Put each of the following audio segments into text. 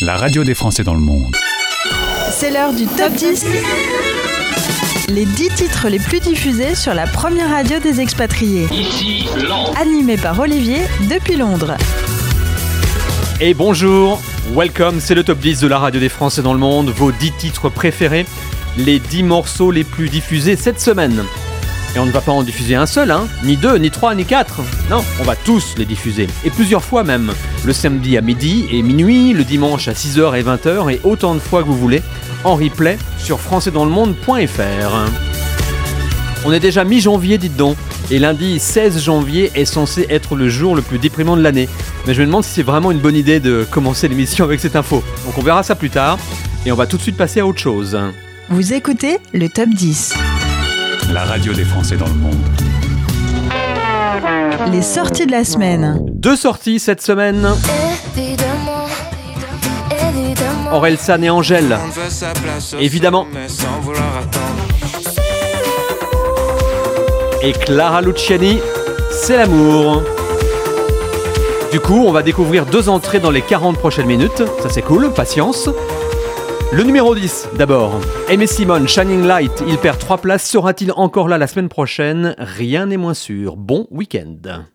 la radio des Français dans le monde. C'est l'heure du top 10. Les 10 titres les plus diffusés sur la première radio des expatriés. Ici, Londres. Animé par Olivier depuis Londres. Et bonjour, welcome, c'est le top 10 de la radio des Français dans le monde, vos 10 titres préférés, les 10 morceaux les plus diffusés cette semaine. Et on ne va pas en diffuser un seul, hein, ni deux, ni trois, ni quatre. Non, on va tous les diffuser, et plusieurs fois même. Le samedi à midi et minuit, le dimanche à 6h et 20h, et autant de fois que vous voulez, en replay sur françaisdanslemonde.fr. On est déjà mi-janvier, dites donc, et lundi 16 janvier est censé être le jour le plus déprimant de l'année. Mais je me demande si c'est vraiment une bonne idée de commencer l'émission avec cette info. Donc on verra ça plus tard, et on va tout de suite passer à autre chose. Vous écoutez le top 10. La radio des Français dans le monde. Les sorties de la semaine. Deux sorties cette semaine. Évidemment, évidemment. Orelsan et Angèle. Évidemment. Et Clara Luciani, c'est l'amour. Du coup, on va découvrir deux entrées dans les 40 prochaines minutes. Ça c'est cool, patience. Le numéro 10 d'abord. Aimé Simone, Shining Light, il perd 3 places. Sera-t-il encore là la semaine prochaine? Rien n'est moins sûr. Bon week-end.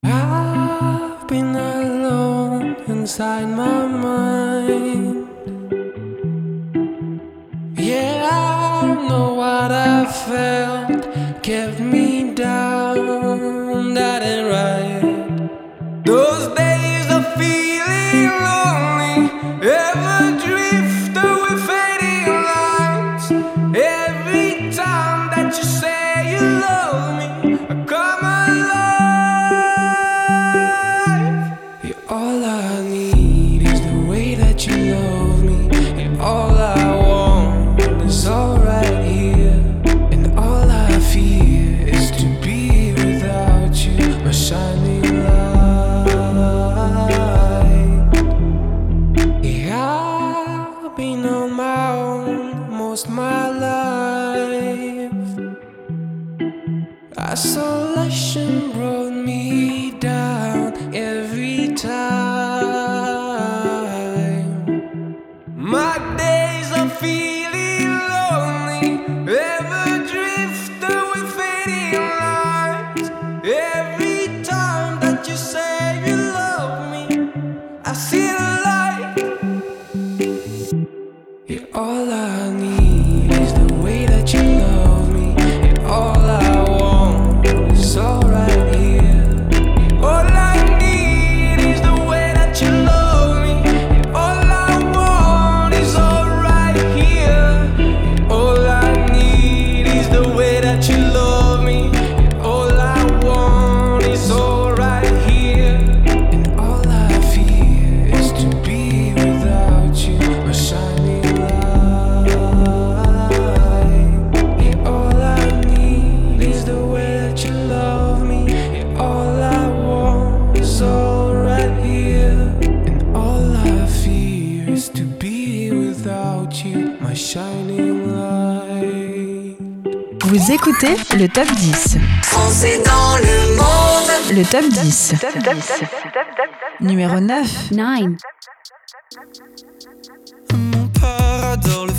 Me down. That ain't right. Days are feeling top 10. Numéro 9. 9. Mon père adore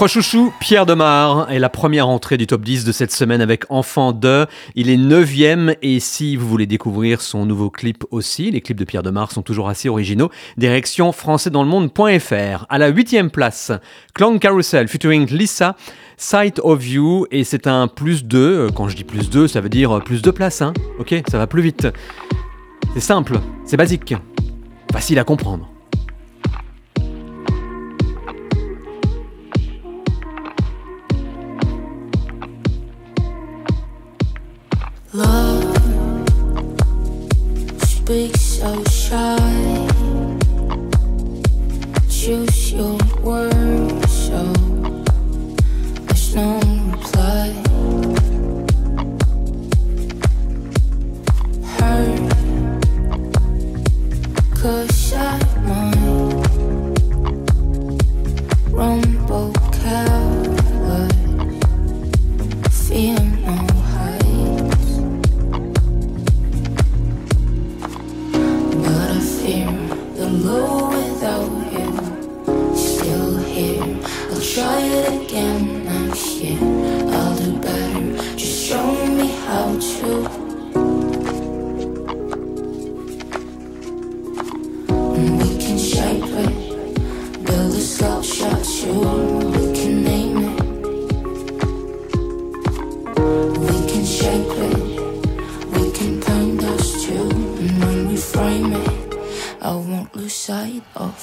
Notre chouchou Pierre Demar est la première entrée du top 10 de cette semaine avec Enfant de. Il est 9ème et si vous voulez découvrir son nouveau clip aussi, les clips de Pierre Demar sont toujours assez originaux. Direction françaisdanslemonde.fr. À la 8ème place, Clown Carousel featuring Lisa, Sight of You et c'est un plus 2. Quand je dis plus 2, ça veut dire plus de place, hein. Ok, ça va plus vite. C'est simple, c'est basique, facile à comprendre. shot sight of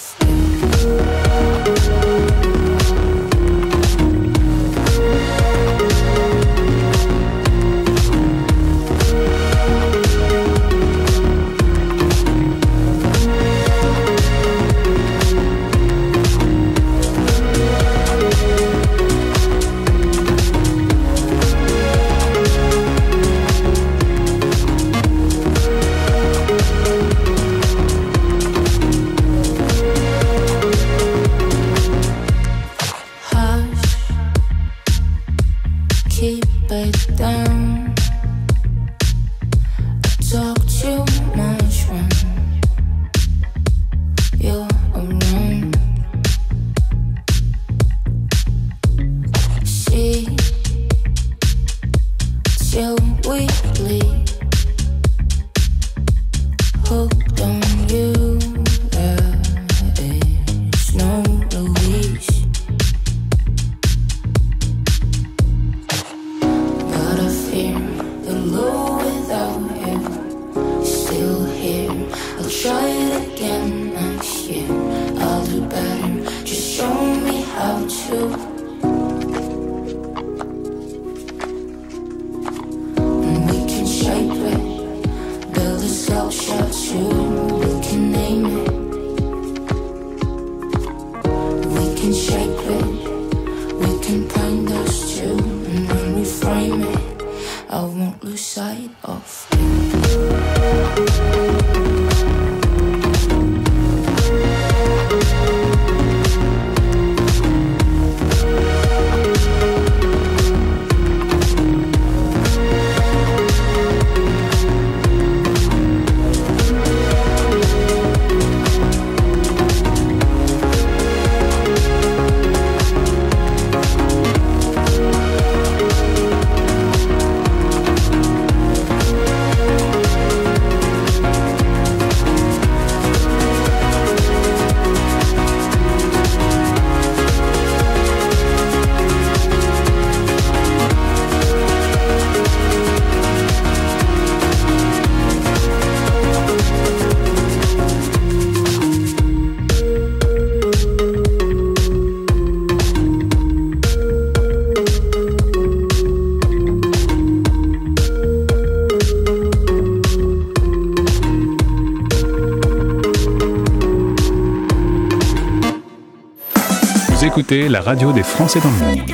écoutez la radio des Français dans le monde.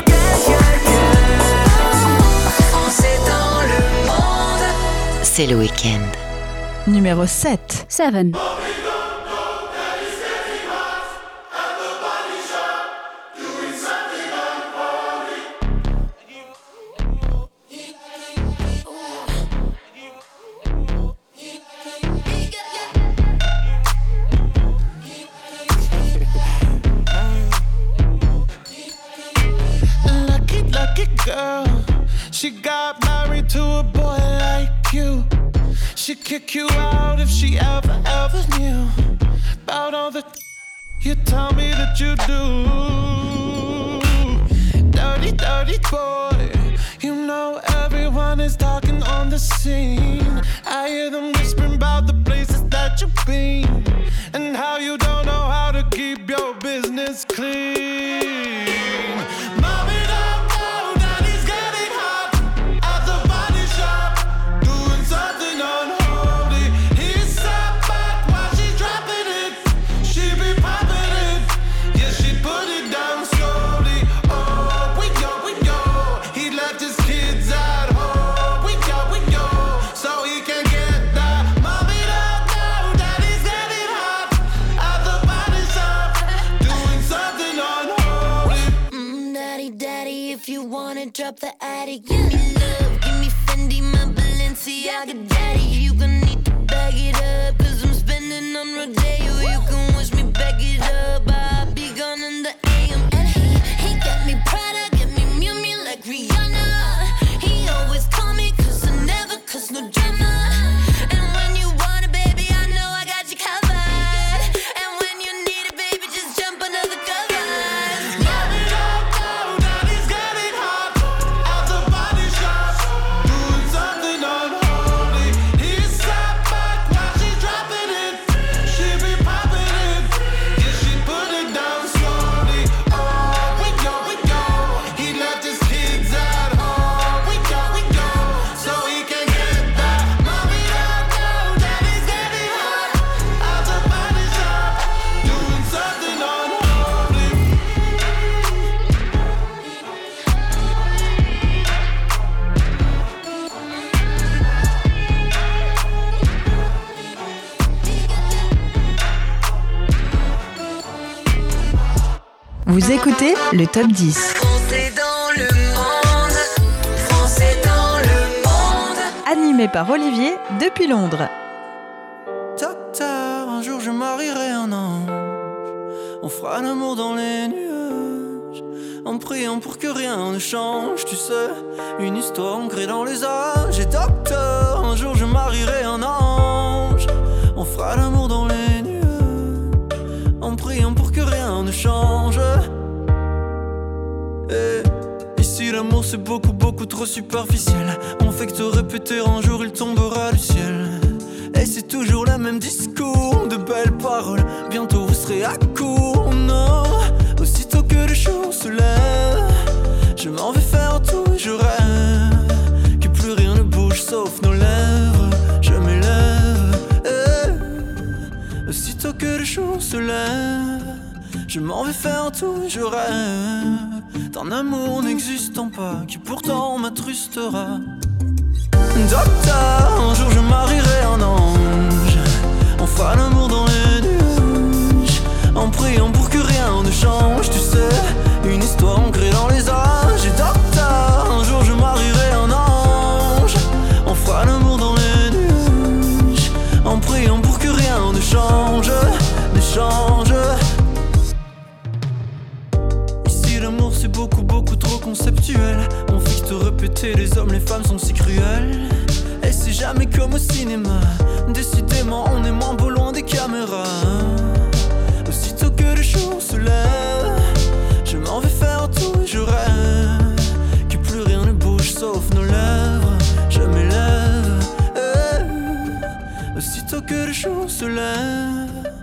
Français dans le monde. C'est le week-end. Numéro 7. 7. I hear them whispering about the places that you've been and how you don't know the give me love, give me Fendi, my Balenciaga daddy. You gon' need to bag it up, Vous écoutez le top 10. Français dans le monde. Français dans le monde. Animé par Olivier depuis Londres. Docteur, un jour je marierai un ange. On fera l'amour dans les nuages. En priant pour que rien ne change, tu sais. Une histoire ancrée dans les âges. Et docteur, un jour je marierai un ange. On fera l'amour dans l'amour c'est beaucoup beaucoup trop superficiel. On fait que te répéter un jour il tombera du ciel. Et c'est toujours le même discours, de belles paroles. Bientôt vous serez à court, non. Aussitôt que le jour se lève, je m'en vais faire tout et je rêve. Que plus rien ne bouge sauf nos lèvres. Je m'élève. eh. Aussitôt que le jour se lève, je m'en vais faire tout et je rêve. D'un amour n'existant pas, qui pourtant m'attrustera. Docteur, un jour je marierai un ange. On fera l'amour dans les nuages. En priant pour que rien ne change, tu sais. Une histoire ancrée dans les âges. Et docteur, un jour je marierai un ange. On fera l'amour dans les nuages. En priant pour que rien ne change, ne change. Conceptuel. On que te répéter les hommes les femmes sont si cruels. Et c'est jamais comme au cinéma. Décidément on est moins beau loin des caméras. Aussitôt que le jour se lève Je m'en vais faire tout et je rêve Que plus rien ne bouge sauf nos lèvres. Je m'élève. Eh. Aussitôt que le jour se lève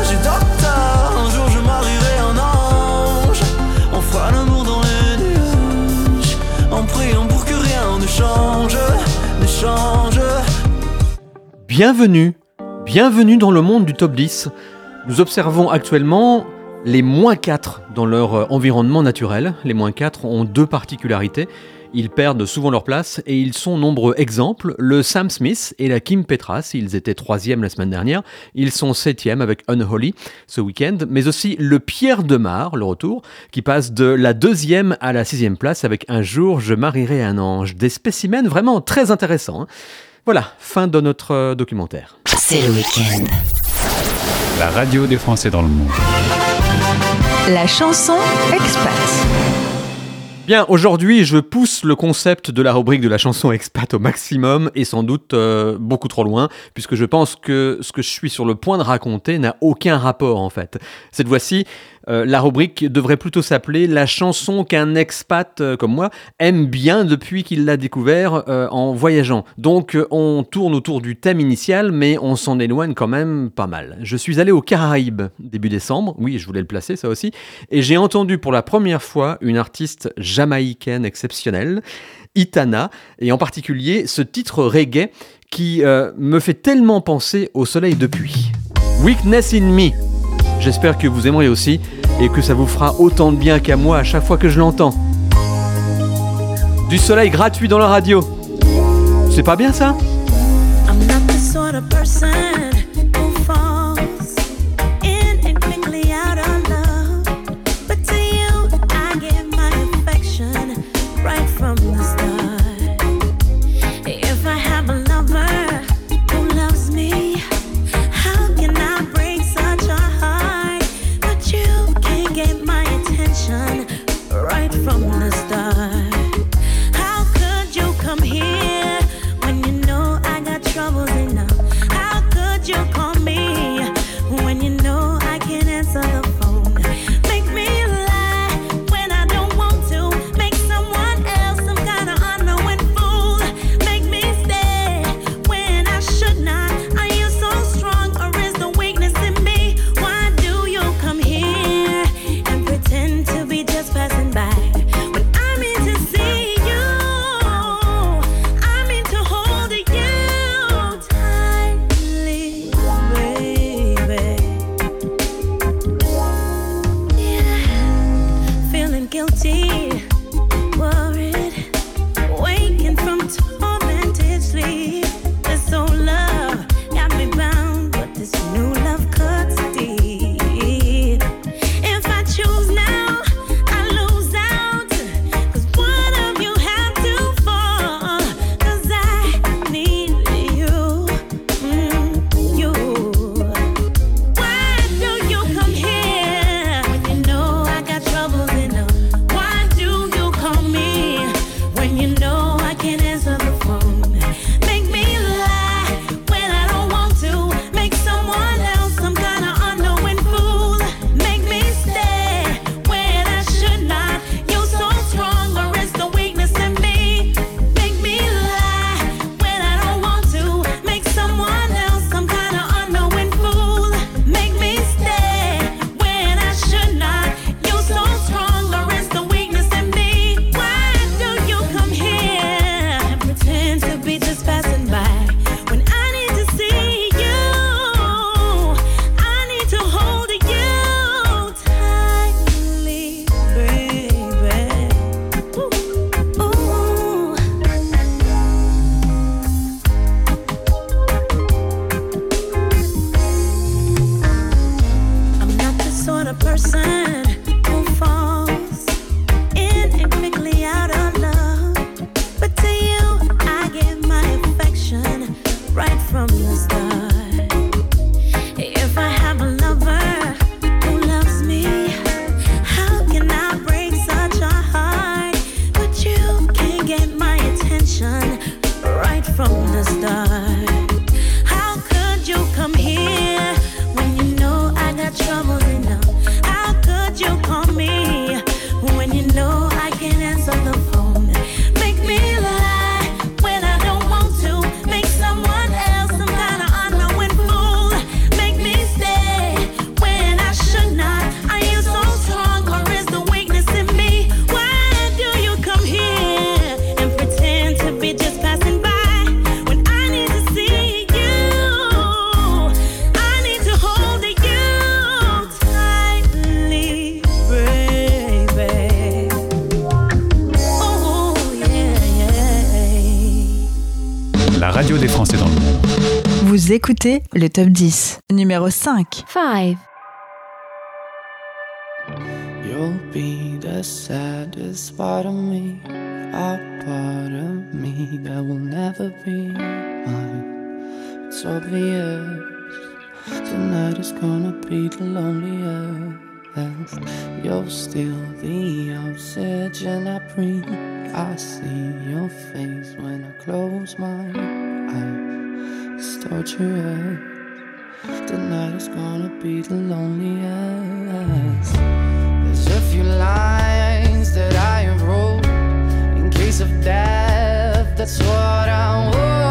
Bienvenue, bienvenue dans le monde du top 10. Nous observons actuellement les moins 4 dans leur euh, environnement naturel. Les moins 4 ont deux particularités. Ils perdent souvent leur place et ils sont nombreux. Exemple, le Sam Smith et la Kim Petras, ils étaient troisième la semaine dernière, ils sont septième avec Unholy ce week-end, mais aussi le Pierre Demar, le retour, qui passe de la deuxième à la sixième place avec Un jour je marierai un ange. Des spécimens vraiment très intéressants. hein. Voilà, fin de notre euh, documentaire. C'est le week-end. La radio des Français dans le monde. La chanson expat. Bien, aujourd'hui, je pousse le concept de la rubrique de la chanson expat au maximum et sans doute euh, beaucoup trop loin, puisque je pense que ce que je suis sur le point de raconter n'a aucun rapport en fait. Cette fois-ci, euh, la rubrique devrait plutôt s'appeler La chanson qu'un expat euh, comme moi aime bien depuis qu'il l'a découvert euh, en voyageant. Donc on tourne autour du thème initial, mais on s'en éloigne quand même pas mal. Je suis allé aux Caraïbes début décembre, oui, je voulais le placer ça aussi, et j'ai entendu pour la première fois une artiste jamaïcaine exceptionnelle, Itana, et en particulier ce titre reggae qui me fait tellement penser au soleil depuis. Weakness in Me. J'espère que vous aimerez aussi et que ça vous fera autant de bien qu'à moi à chaque fois que je l'entends. Du soleil gratuit dans la radio. C'est pas bien ça? Écoutez le top 10. Numéro 5. 5. You'll be the saddest part of me, a part of me that will never be mine. It's obvious tonight is gonna be the loneliest. You're still the oxygen I breathe. I see your face when I close my eyes. It's torturous. Tonight is gonna be the loneliest. There's a few lines that I have wrote in case of death. That's what I want.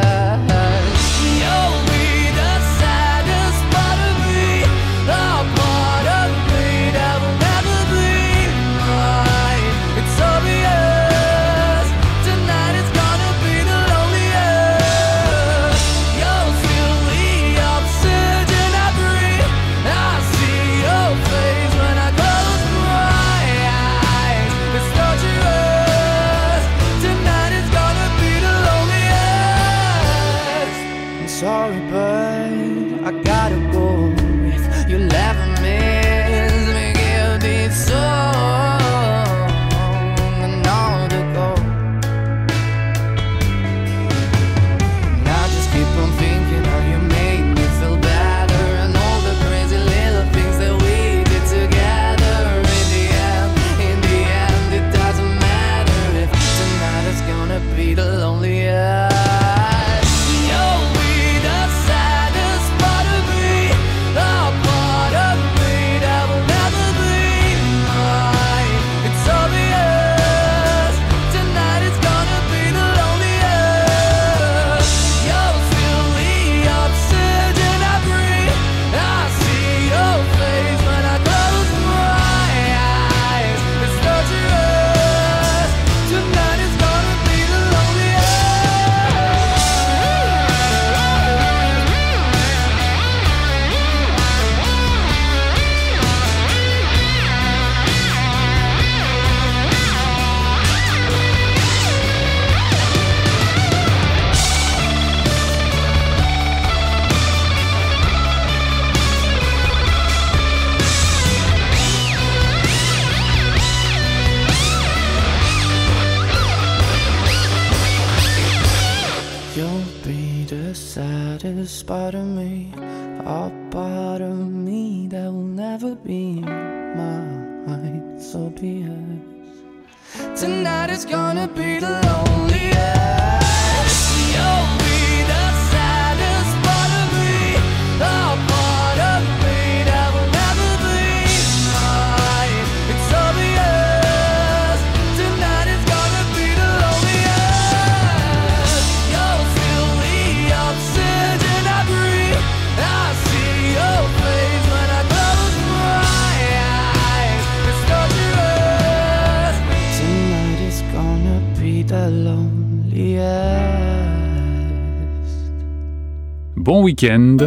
Week-end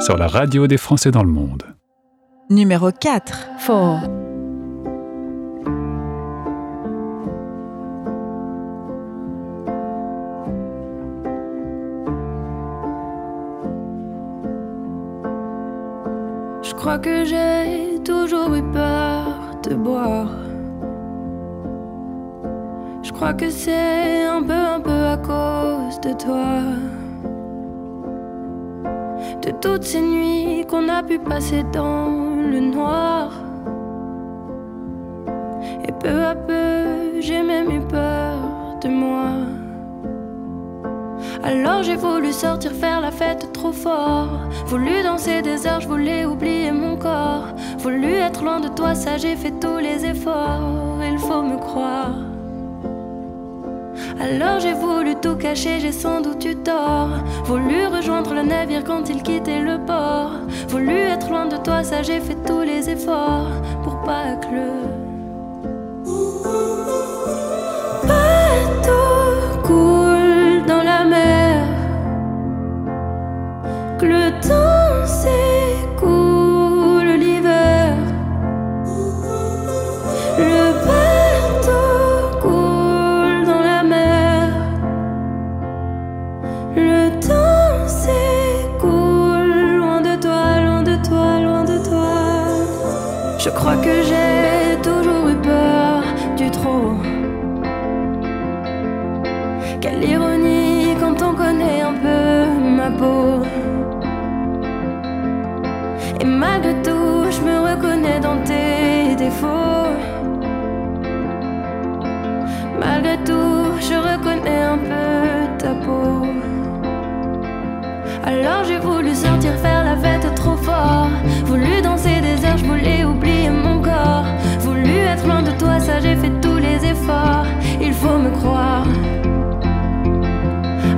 sur la radio des Français dans le monde. Numéro 4. 4. Je crois que j'ai toujours eu peur de boire. Je crois que c'est un peu, un peu à cause de toi. De toutes ces nuits qu'on a pu passer dans le noir. Et peu à peu, j'ai même eu peur de moi. Alors j'ai voulu sortir faire la fête trop fort. Voulu danser des heures, je voulais oublier mon corps. Voulu être loin de toi, ça j'ai fait tous les efforts. Il faut me croire. Alors j'ai voulu tout cacher, j'ai sans doute eu tort. Voulu rejoindre le navire quand il quittait le port. Voulu être loin de toi, ça j'ai fait tous les efforts pour pas que le Je crois que j'ai Voulu danser des heures, je voulais oublier mon corps. Voulu être loin de toi, ça j'ai fait tous les efforts. Il faut me croire.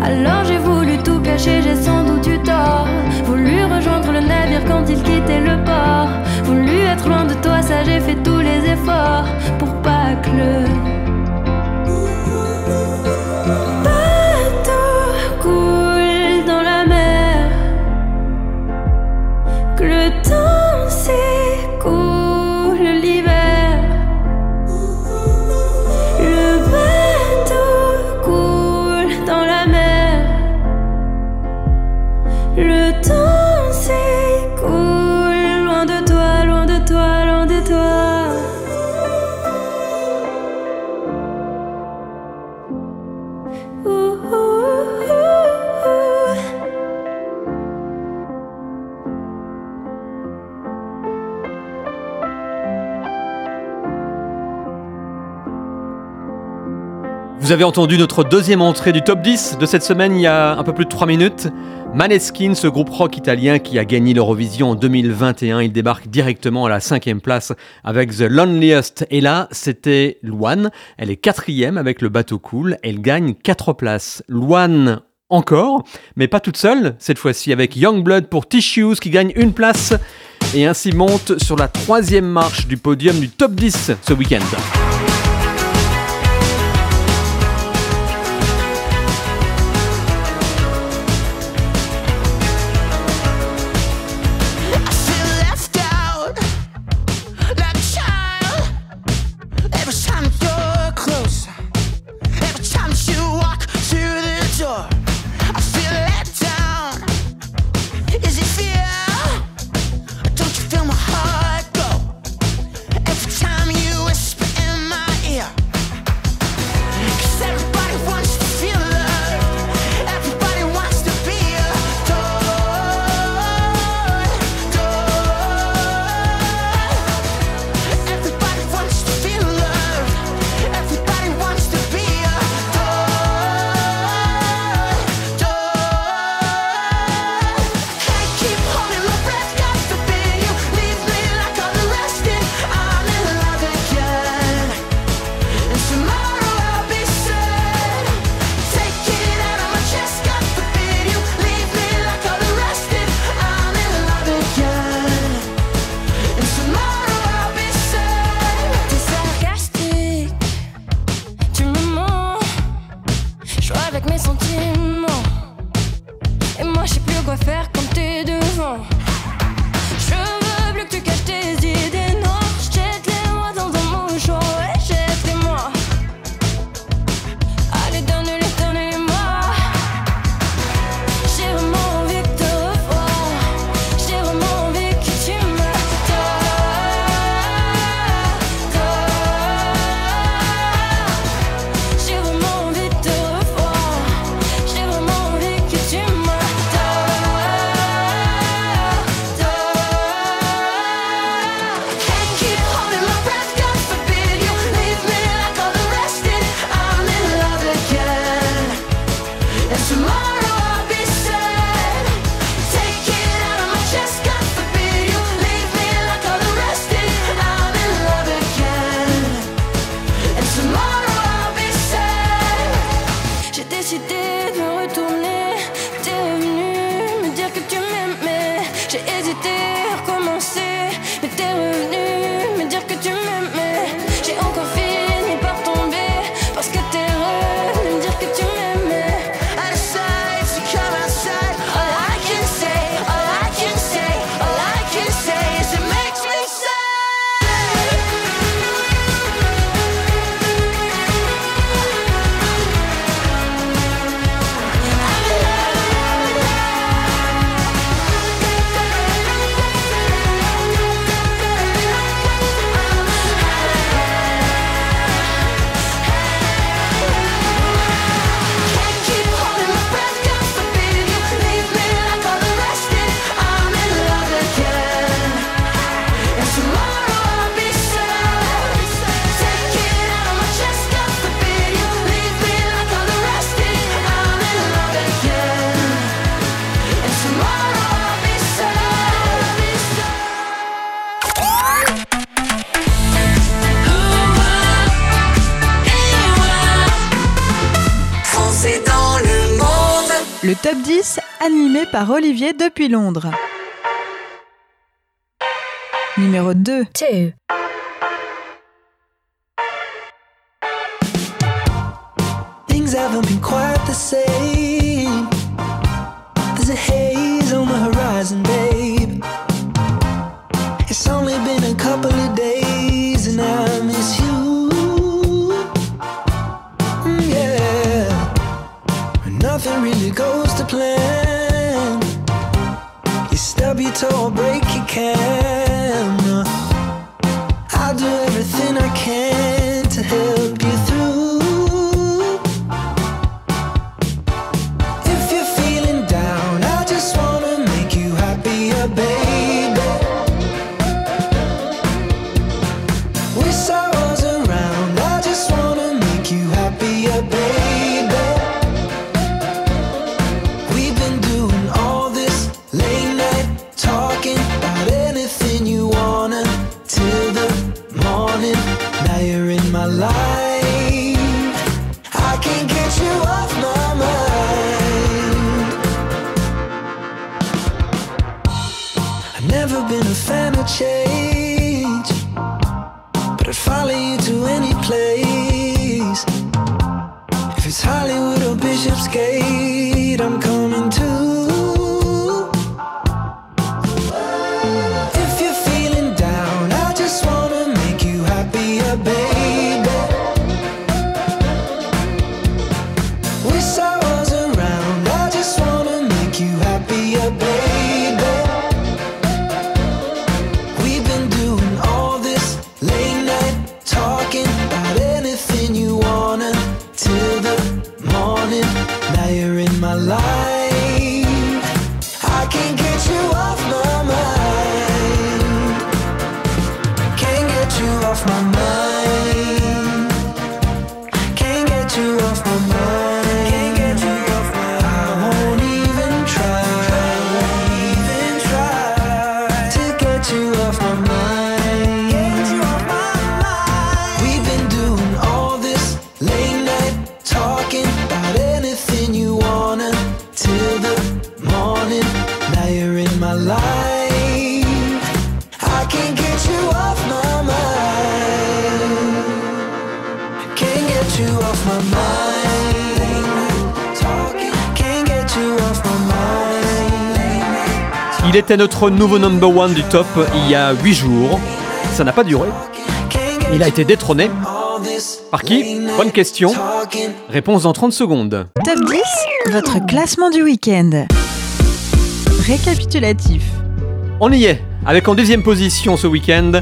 Alors j'ai voulu tout cacher, j'ai sans doute eu tort. Voulu rejoindre le navire quand il quittait le port. Voulu être loin de toi, ça j'ai fait tous les efforts pour pas que le Le temps Vous avez entendu notre deuxième entrée du top 10 de cette semaine il y a un peu plus de 3 minutes. Maneskin, ce groupe rock italien qui a gagné l'Eurovision en 2021, il débarque directement à la cinquième place avec The Loneliest. Et là, c'était Luan. Elle est quatrième avec le bateau cool. Elle gagne 4 places. Luan encore, mais pas toute seule, cette fois-ci avec Youngblood pour Tissues qui gagne une place et ainsi monte sur la troisième marche du podium du top 10 ce week-end. Animé par Olivier depuis Londres. Numéro 2. Two. Things haven't been quite the same. There's a haze on the horizon, babe. It's only been a couple of days and I miss you. Mm, Yeah. Nothing really goes toe break your can. Mind. Il était notre nouveau number one du top il y a 8 jours. Ça n'a pas duré. Il a été détrôné. Par qui? Bonne question. Réponse dans 30 secondes. Top 10, votre classement du week-end. Récapitulatif. On y est, avec en deuxième position ce week-end,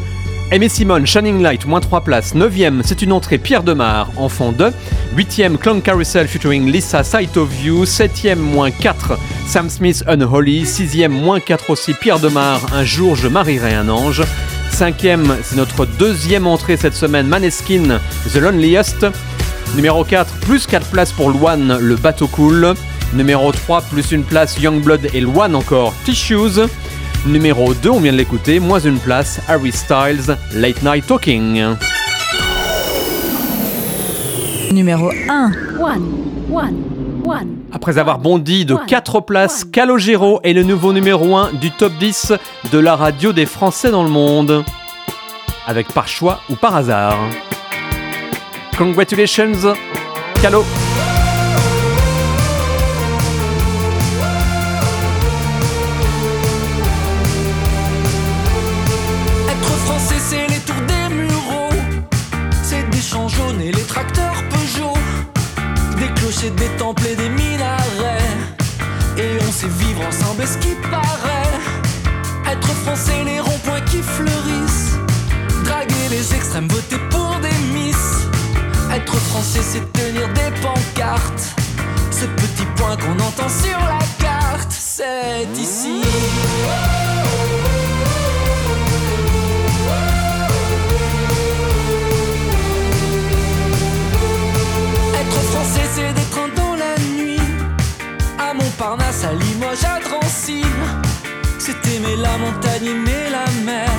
Aimé Simone, Shining Light, moins 3 places. 9ème, c'est une entrée Pierre Demar, enfant 2. 8ème, Clown Carousel featuring Lisa Sight of You. 7ème, moins 4, Sam Smith Unholy. 6ème, moins 4 aussi, Pierre Demar, Un jour je marierai un ange. 5ème, c'est notre deuxième entrée cette semaine, Maneskin, The Loneliest. Numéro 4, plus 4 places pour Luan, Le Bateau Cool. Numéro 3, plus une place, Youngblood et Luan encore, Tissues. Numéro 2, on vient de l'écouter, moins une place, Harry Styles, Late Night Talking. Numéro 1. One, one, one. Après avoir bondi de 4 places, Calogero est le nouveau numéro 1 du top 10 de la radio des Français dans le monde. Avec par choix ou par hasard. Congratulations, Calo. Les extrêmes, voter pour des miss. Être français, c'est tenir des pancartes. Ce petit point qu'on entend sur la carte, c'est ici. Être français, c'est des trains dans la nuit. À Montparnasse, à Limoges, à Drancy. C'est aimer la montagne, aimer la mer.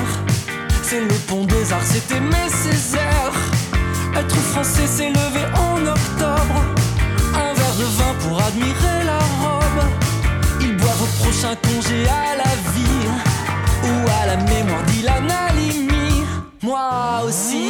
C'est le pont des arts, c'est aimer Césaire. Être français, c'est lever en octobre. Un verre de vin pour admirer la robe. prochain congé à la vie ou à la mémoire d'Ilan Halimi. Moi aussi.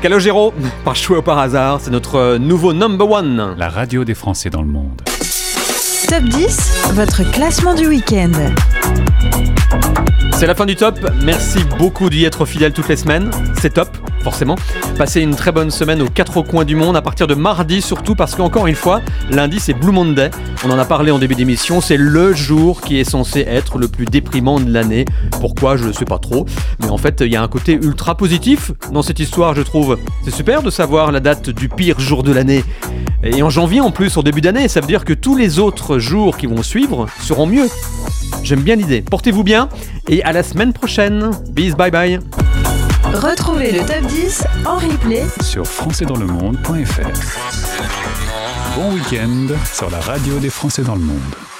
Calogero, par choix ou par hasard, c'est notre euh, nouveau number one. La radio des Français dans le monde. Top 10, votre classement du week-end. C'est la fin du top. Merci beaucoup d'y être fidèle toutes les semaines. C'est top, forcément. Passez une très bonne semaine aux quatre coins du monde à partir de mardi, surtout parce qu'encore une fois, lundi c'est Blue Monday. On en a parlé en début d'émission. C'est le jour qui est censé être le plus déprimant de l'année. Pourquoi? Je ne sais pas trop. Mais en fait, il y a un côté ultra positif dans cette histoire, je trouve. C'est super de savoir la date du pire jour de l'année. Et en janvier en plus, au début d'année, ça veut dire que tous les autres jours qui vont suivre seront mieux. J'aime bien l'idée. Portez-vous bien et à la semaine prochaine. Bis, bye bye. Retrouvez le top 10 en replay Sur françaisdanslemonde.fr. Bon week-end sur la radio des Français dans le monde.